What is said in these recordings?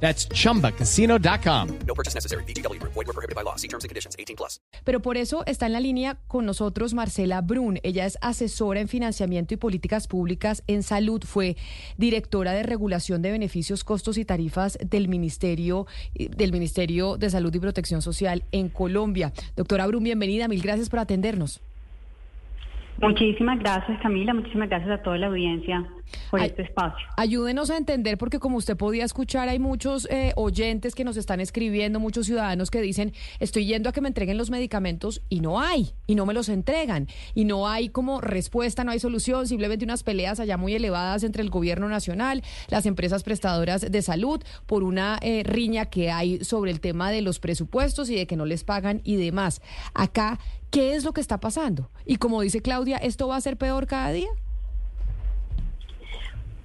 That's chumbacasino.com. No purchase necessary. BGW. Void were prohibited by law. See terms and conditions. 18 plus. Pero por eso está en la línea con nosotros Marcela Brun. Ella es asesora en financiamiento y políticas públicas en salud. Fue directora de regulación de beneficios, costos y tarifas del Ministerio, del Ministerio de Salud y Protección Social en Colombia. Doctora Brun, bienvenida. Mil gracias por atendernos. Muchísimas gracias, Camila. Muchísimas gracias a toda la audiencia por Ay, este espacio. Ayúdenos a entender, porque como usted podía escuchar, hay muchos eh, oyentes que nos están escribiendo, muchos ciudadanos que dicen, estoy yendo a que me entreguen los medicamentos y no hay, y no me los entregan, y no hay como respuesta, no hay solución, simplemente unas peleas allá muy elevadas entre el gobierno nacional, las empresas prestadoras de salud, por una eh, riña que hay sobre el tema de los presupuestos y de que no les pagan y demás. Acá, ¿qué es lo que está pasando? Y como dice Claudia, ¿esto va a ser peor cada día?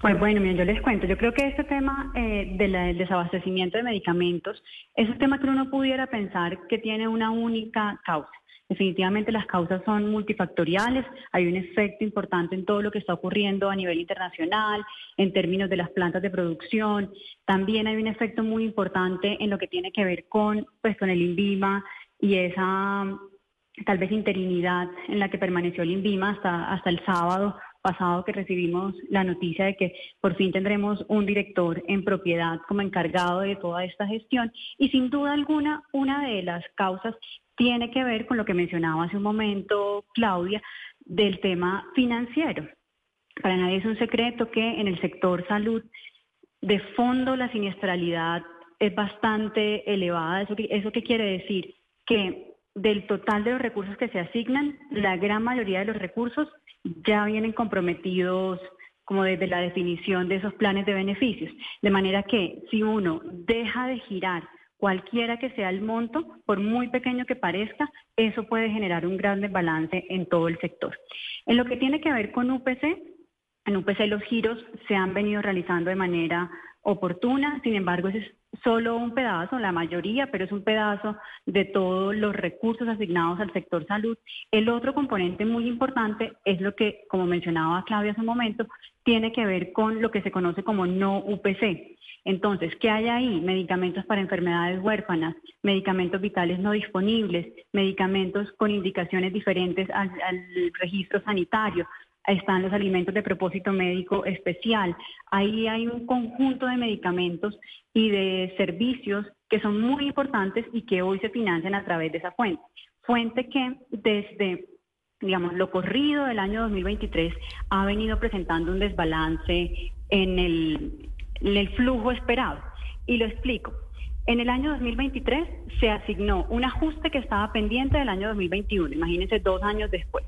Pues bueno, miren, yo les cuento. Yo creo que este tema eh, del desabastecimiento de medicamentos es un tema que uno pudiera pensar que tiene una única causa. Definitivamente las causas son multifactoriales, hay un efecto importante en todo lo que está ocurriendo a nivel internacional, en términos de las plantas de producción, también hay un efecto muy importante en lo que tiene que ver con, pues, con el INVIMA y esa tal vez interinidad en la que permaneció el INVIMA hasta, hasta el sábado pasado que recibimos la noticia de que por fin tendremos un director en propiedad como encargado de toda esta gestión. Y sin duda alguna, una de las causas tiene que ver con lo que mencionaba hace un momento Claudia del tema financiero. Para nadie es un secreto que en el sector salud, de fondo la siniestralidad es bastante elevada. ¿Eso, ¿Eso qué quiere decir? Que del total de los recursos que se asignan, la gran mayoría de los recursos ya vienen comprometidos como desde la definición de esos planes de beneficios. De manera que si uno deja de girar cualquiera que sea el monto, por muy pequeño que parezca, eso puede generar un gran desbalance en todo el sector. En lo que tiene que ver con UPC, en UPC los giros se han venido realizando de manera oportuna, sin embargo, ese es solo un pedazo, la mayoría, pero es un pedazo de todos los recursos asignados al sector salud. El otro componente muy importante es lo que, como mencionaba Claudia hace un momento, tiene que ver con lo que se conoce como no UPC. Entonces, ¿qué hay ahí? Medicamentos para enfermedades huérfanas, medicamentos vitales no disponibles, medicamentos con indicaciones diferentes al, al registro sanitario, están los alimentos de propósito médico especial. Ahí hay un conjunto de medicamentos y de servicios que son muy importantes y que hoy se financian a través de esa fuente. Fuente que desde digamos, lo corrido del año 2023 ha venido presentando un desbalance en el, en el flujo esperado. Y lo explico. En el año 2023 se asignó un ajuste que estaba pendiente del año 2021, imagínense dos años después.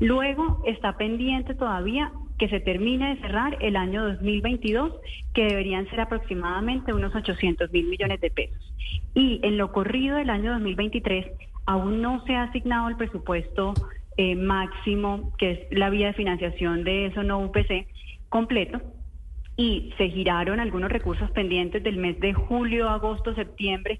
Luego está pendiente todavía que se termine de cerrar el año 2022, que deberían ser aproximadamente unos 800 mil millones de pesos. Y en lo corrido del año 2023 aún no se ha asignado el presupuesto eh, máximo, que es la vía de financiación de eso no UPC completo, y se giraron algunos recursos pendientes del mes de julio, agosto, septiembre,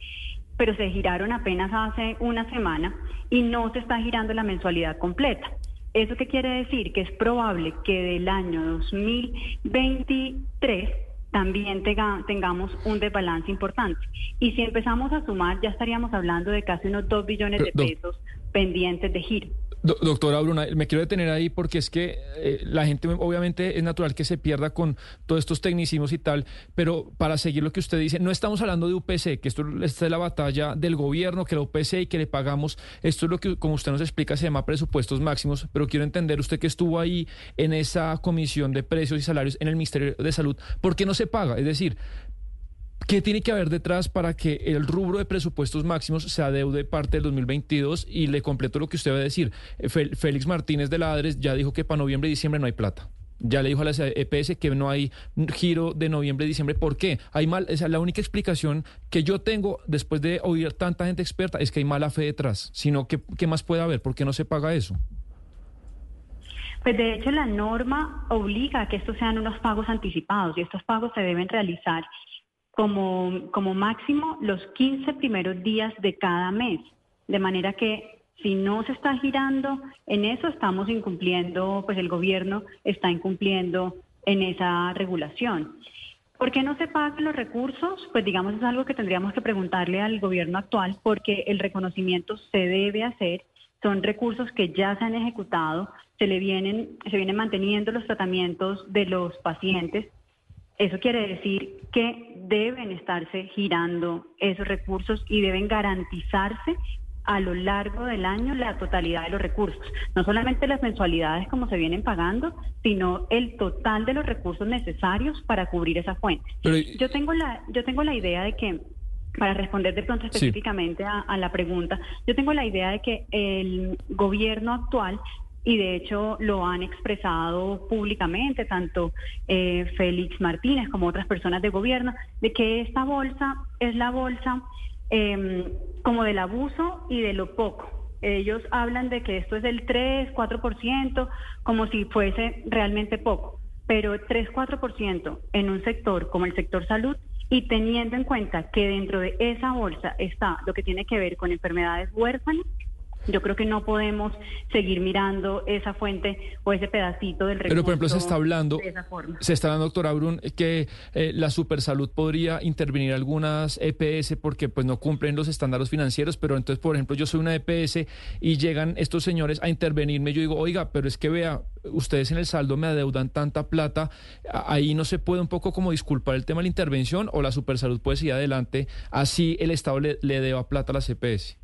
pero se giraron apenas hace una semana y no se está girando la mensualidad completa. ¿Eso qué quiere decir? Que es probable que del año 2023 también tenga- tengamos un desbalance importante. Y si empezamos a sumar, ya estaríamos hablando de casi unos 2 billones de pesos pendientes de giro. Do- doctora Bruna, me quiero detener ahí porque es que eh, la gente obviamente es natural que se pierda con todos estos tecnicismos y tal, pero para seguir lo que usted dice, no estamos hablando de UPC, que esto es la batalla del gobierno, que la UPC y que le pagamos, esto es lo que como usted nos explica se llama presupuestos máximos, pero quiero entender usted que estuvo ahí en esa comisión de precios y salarios en el Ministerio de Salud, ¿por qué no se paga? Es decir, ¿Qué tiene que haber detrás para que el rubro de presupuestos máximos se adeude parte del 2022? Y le completo lo que usted va a decir. Eh, Félix Martínez de la ADRES ya dijo que para noviembre y diciembre no hay plata. ya le dijo a la EPS que no hay giro de noviembre, diciembre. ¿Por qué? Hay mal, esa, la única explicación que yo tengo después de oír tanta gente experta es que hay mala fe detrás, sino que, ¿qué más puede haber? ¿Por qué no se paga eso? Pues de hecho la norma obliga a que estos sean unos pagos anticipados y estos pagos se deben realizar como, como máximo los 15 primeros días de cada mes. De manera que si no se está girando en eso, estamos incumpliendo, pues el gobierno está incumpliendo en esa regulación. ¿Por qué no se pagan los recursos? Pues digamos es algo que tendríamos que preguntarle al gobierno actual porque el reconocimiento se debe hacer son recursos que ya se han ejecutado, se le vienen, se vienen manteniendo los tratamientos de los pacientes. Eso quiere decir que deben estarse girando esos recursos y deben garantizarse a lo largo del año la totalidad de los recursos, no solamente las mensualidades como se vienen pagando, sino el total de los recursos necesarios para cubrir esa fuente. yo tengo la yo tengo la idea de que para responder de pronto específicamente a, la pregunta, yo tengo la idea de que el gobierno actual y de hecho lo han expresado públicamente, tanto eh, Félix Martínez como otras personas de gobierno, de que esta bolsa es la bolsa em, como del abuso y de lo poco. Ellos hablan de que esto es del 3, 4%, como si fuese realmente poco, pero 3, 4% en un sector como el sector salud y teniendo en cuenta que dentro de esa bolsa está lo que tiene que ver con enfermedades huérfanas, yo creo que no podemos seguir mirando esa fuente o ese pedacito del recurso. Pero, por ejemplo, se está hablando, se está hablando, doctora Brun, que eh, la supersalud podría intervenir algunas EPS porque pues no cumplen los estándares financieros, pero entonces, por ejemplo, yo soy una EPS y llegan estos señores a intervenirme, yo digo, oiga, pero es que vea, ustedes en el saldo me adeudan tanta plata, ahí no se puede un poco como disculpar el tema de la intervención o la supersalud puede seguir adelante, así el Estado le, le deba plata a las EPS.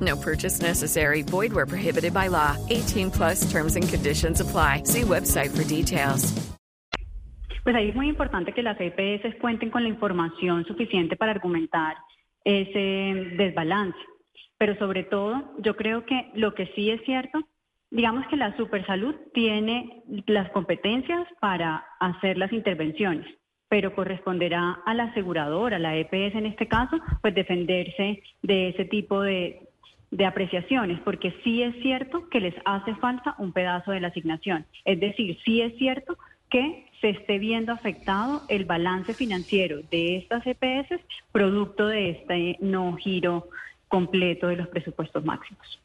No purchase necessary. Void where prohibited by law. 18 plus terms and conditions apply. See website for details. Pues ahí es muy importante que las EPS cuenten con la información suficiente para argumentar ese desbalance. Pero sobre todo, yo creo que lo que sí es cierto, digamos que la Supersalud tiene las competencias para hacer las intervenciones pero corresponderá a la aseguradora, a la EPS en este caso, pues defenderse de ese tipo de, de apreciaciones, porque sí es cierto que les hace falta un pedazo de la asignación. Es decir, sí es cierto que se esté viendo afectado el balance financiero de estas EPS producto de este no giro completo de los presupuestos máximos.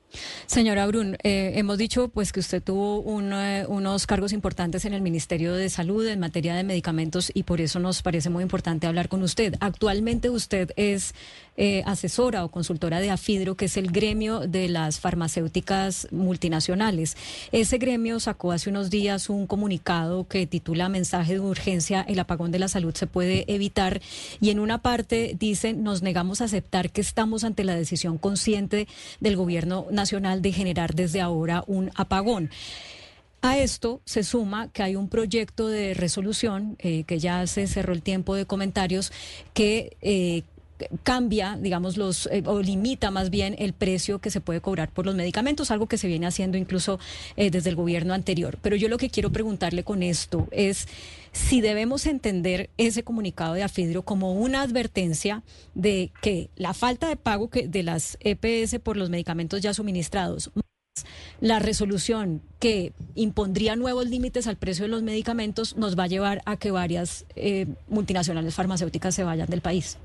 Señora Brun, eh, hemos dicho pues que usted tuvo eh, unos cargos importantes en el Ministerio de Salud en materia de medicamentos y por eso nos parece muy importante hablar con usted. Actualmente usted es eh, asesora o consultora de AFIDRO, que es el gremio de las farmacéuticas multinacionales. Ese gremio sacó hace unos días un comunicado que titula Mensaje de urgencia, el apagón de la salud se puede evitar y en una parte dice nos negamos a aceptar que estamos ante la decisión consciente del gobierno nacional de generar desde ahora un apagón. A esto se suma que hay un proyecto de resolución eh, que ya se cerró el tiempo de comentarios que eh, cambia, digamos, los eh, o limita más bien el precio que se puede cobrar por los medicamentos, algo que se viene haciendo incluso desde el gobierno anterior. Pero yo lo que quiero preguntarle con esto es si debemos entender ese comunicado de Afidro como una advertencia de que la falta de pago que de las EPS por los medicamentos ya suministrados la resolución que impondría nuevos límites al precio de los medicamentos nos va a llevar a que varias eh, multinacionales farmacéuticas se vayan del país.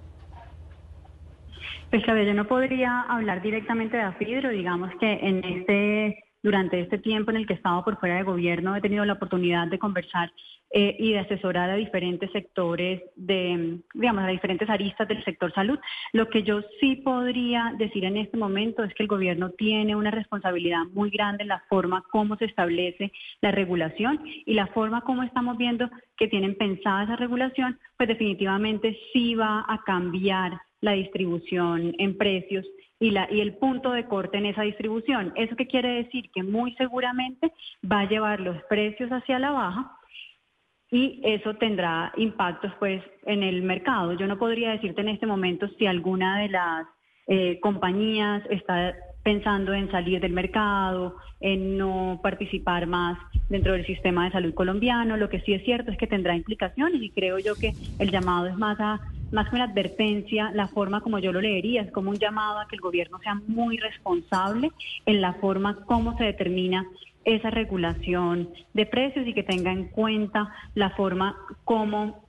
Pues a yo no podría hablar directamente de Afidro, digamos que en este durante este tiempo en el que he estado por fuera de gobierno he tenido la oportunidad de conversar eh, y de asesorar a diferentes sectores de, digamos, a diferentes aristas del sector salud. Lo que yo sí podría decir en este momento es que el gobierno tiene una responsabilidad muy grande en la forma como se establece la regulación y la forma como estamos viendo que tienen pensada esa regulación, pues definitivamente sí va a cambiar la distribución en precios y, la, y el punto de corte en esa distribución. ¿Eso qué quiere decir? Que muy seguramente va a llevar los precios hacia la baja y eso tendrá impactos pues en el mercado. Yo no podría decirte en este momento si alguna de las eh, compañías está pensando en salir del mercado, en no participar más dentro del sistema de salud colombiano. Lo que sí es cierto es que tendrá implicaciones y creo yo que el llamado es más a más que una advertencia, la forma como yo lo leería es como un llamado a que el gobierno sea muy responsable en la forma como se determina esa regulación de precios y que tenga en cuenta la forma como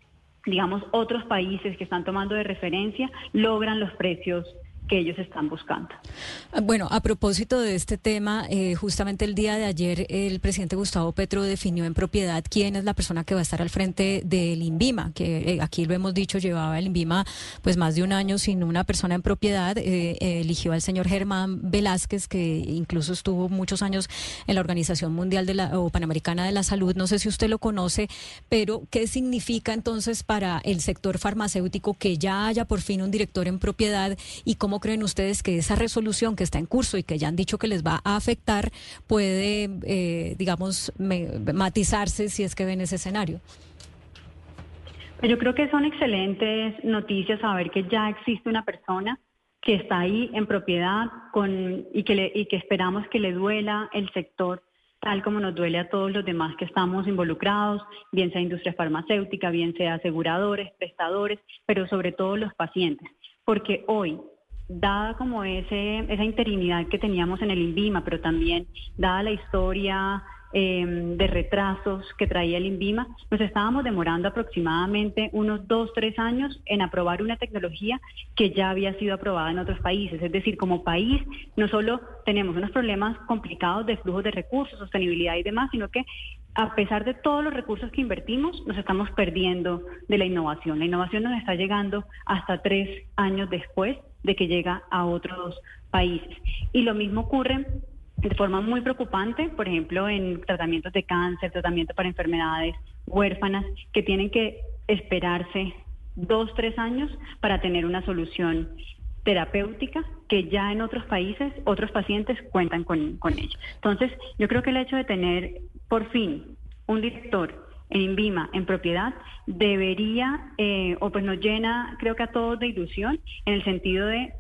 digamos, otros países que están tomando de referencia logran los precios que ellos están buscando. Ah, bueno, a propósito de este tema, eh, justamente el día de ayer el presidente Gustavo Petro definió en propiedad quién es la persona que va a estar al frente del INVIMA, que eh, aquí lo hemos dicho, llevaba el INVIMA pues más de un año sin una persona en propiedad, eh, eligió al señor Germán Velázquez, que incluso estuvo muchos años en la Organización Mundial de la, o Panamericana de la Salud, no sé si usted lo conoce, pero ¿qué significa entonces para el sector farmacéutico que ya haya por fin un director en propiedad y cómo creen ustedes que esa resolución que está en curso y que ya han dicho que les va a afectar puede, eh, digamos, matizarse si es que ven ese escenario? Pues yo creo que son excelentes noticias saber que ya existe una persona que está ahí en propiedad y que esperamos que le duela el sector tal como nos duele a todos los demás que estamos involucrados, bien sea industria farmacéutica, bien sea aseguradores, prestadores, pero sobre todo los pacientes. Porque hoy dada como ese, esa interinidad que teníamos en el INVIMA, pero también dada la historia em, de retrasos que traía el INVIMA, nos estábamos demorando aproximadamente unos dos, tres años en aprobar una tecnología que ya había sido aprobada en otros países. Es decir, como país no solo tenemos unos problemas complicados de flujos de recursos, sostenibilidad y demás, sino que a pesar de todos los recursos que invertimos, nos estamos perdiendo de la innovación. La innovación nos está llegando hasta tres años después de que llega a otros países. Y lo mismo ocurre de forma muy preocupante, por ejemplo, en tratamientos de cáncer, tratamiento para enfermedades huérfanas, que tienen que esperarse dos, tres años para tener una solución terapéutica que ya en otros países, otros pacientes cuentan con, con ella. Entonces, yo creo que el hecho de tener por fin un director en INVIMA en propiedad debería, eh, o pues nos llena, creo que a todos de ilusión, en el sentido de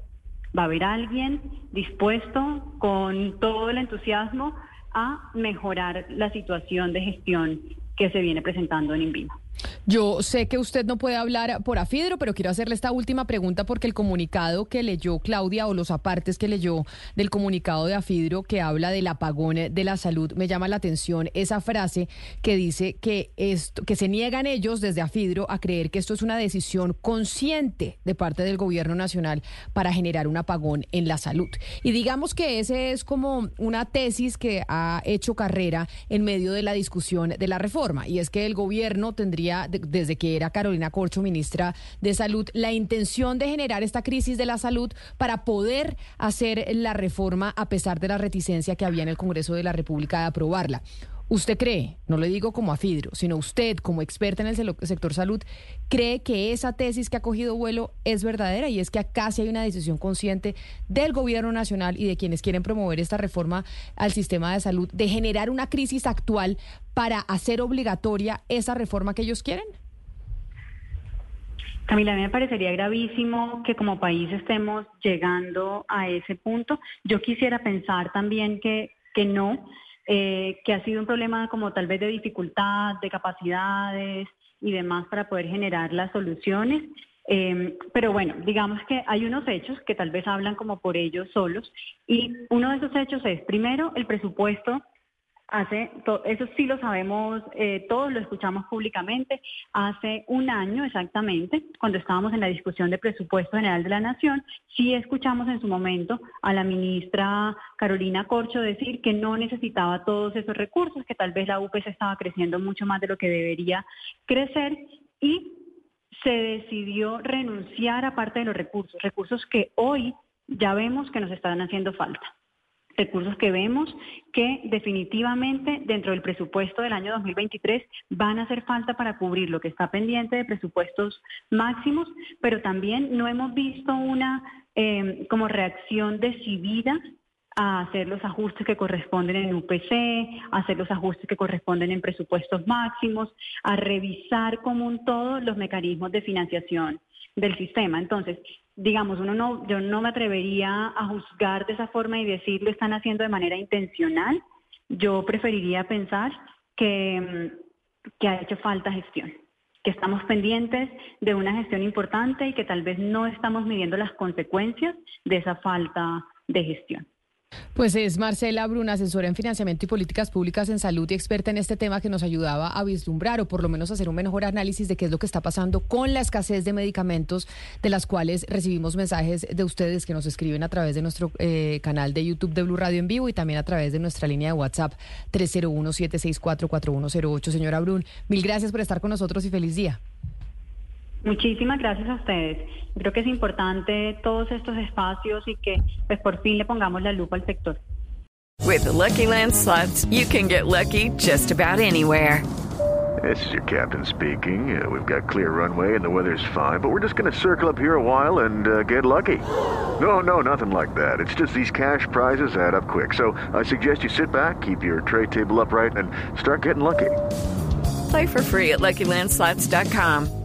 va a haber alguien dispuesto con todo el entusiasmo a mejorar la situación de gestión que se viene presentando en INVIMA. Yo sé que usted no puede hablar por Afidro, pero quiero hacerle esta última pregunta porque el comunicado que leyó Claudia o los apartes que leyó del comunicado de Afidro que habla del apagón de la salud me llama la atención esa frase que dice que esto que se niegan ellos desde Afidro a creer que esto es una decisión consciente de parte del gobierno nacional para generar un apagón en la salud. Y digamos que ese es como una tesis que ha hecho carrera en medio de la discusión de la reforma y es que el gobierno tendría desde que era Carolina Corcho, ministra de Salud, la intención de generar esta crisis de la salud para poder hacer la reforma a pesar de la reticencia que había en el Congreso de la República de aprobarla. ¿Usted cree, no le digo como a Fidro, sino usted como experta en el sector salud, cree que esa tesis que ha cogido vuelo es verdadera y es que acá sí hay una decisión consciente del gobierno nacional y de quienes quieren promover esta reforma al sistema de salud de generar una crisis actual para hacer obligatoria esa reforma que ellos quieren? Camila, a mí me parecería gravísimo que como país estemos llegando a ese punto. Yo quisiera pensar también que, que no eh, que ha sido un problema como tal vez de dificultad, de capacidades y demás para poder generar las soluciones. Em, pero bueno, digamos que hay unos hechos que tal vez hablan como por ellos solos y uno de esos hechos es, primero, el presupuesto Hace, eso sí lo sabemos, eh, todos lo escuchamos públicamente. Hace un año exactamente, cuando estábamos en la discusión de presupuesto general de la Nación, sí escuchamos en su momento a la ministra Carolina Corcho decir que no necesitaba todos esos recursos, que tal vez la UPS estaba creciendo mucho más de lo que debería crecer y se decidió renunciar a parte de los recursos, recursos que hoy ya vemos que nos están haciendo falta. Recursos que vemos que definitivamente dentro del presupuesto del año 2023 van a hacer falta para cubrir lo que está pendiente de presupuestos máximos, pero también no hemos visto una eh, como reacción decidida a hacer los ajustes que corresponden en UPC, a hacer los ajustes que corresponden en presupuestos máximos, a revisar como un todo los mecanismos de financiación del sistema. Entonces, digamos, uno no, yo no me atrevería a juzgar de esa forma y decir lo están haciendo de manera intencional. Yo preferiría pensar que, que ha hecho falta gestión, que estamos pendientes de una gestión importante y que tal vez no estamos midiendo las consecuencias de esa falta de gestión. Pues es Marcela Bruna, asesora en financiamiento y políticas públicas en salud y experta en este tema que nos ayudaba a vislumbrar o por lo menos hacer un mejor análisis de qué es lo que está pasando con la escasez de medicamentos de las cuales recibimos mensajes de ustedes que nos escriben a través de nuestro eh, canal de YouTube de Blue Radio en vivo y también a través de nuestra línea de WhatsApp 301-764-4108. Señora Brun, mil gracias por estar con nosotros y feliz día. Muchísimas gracias a ustedes. Creo que es importante todos estos espacios y que pues por fin le pongamos la lupa al sector. With the Lucky Land slots, you can get lucky just about anywhere. This is your captain speaking. Uh, we've got clear runway and the weather's fine, but we're just going to circle up here a while and uh, get lucky. No, no, nothing like that. It's just these cash prizes add up quick. So I suggest you sit back, keep your tray table upright, and start getting lucky. Play for free at LuckyLandSlots.com.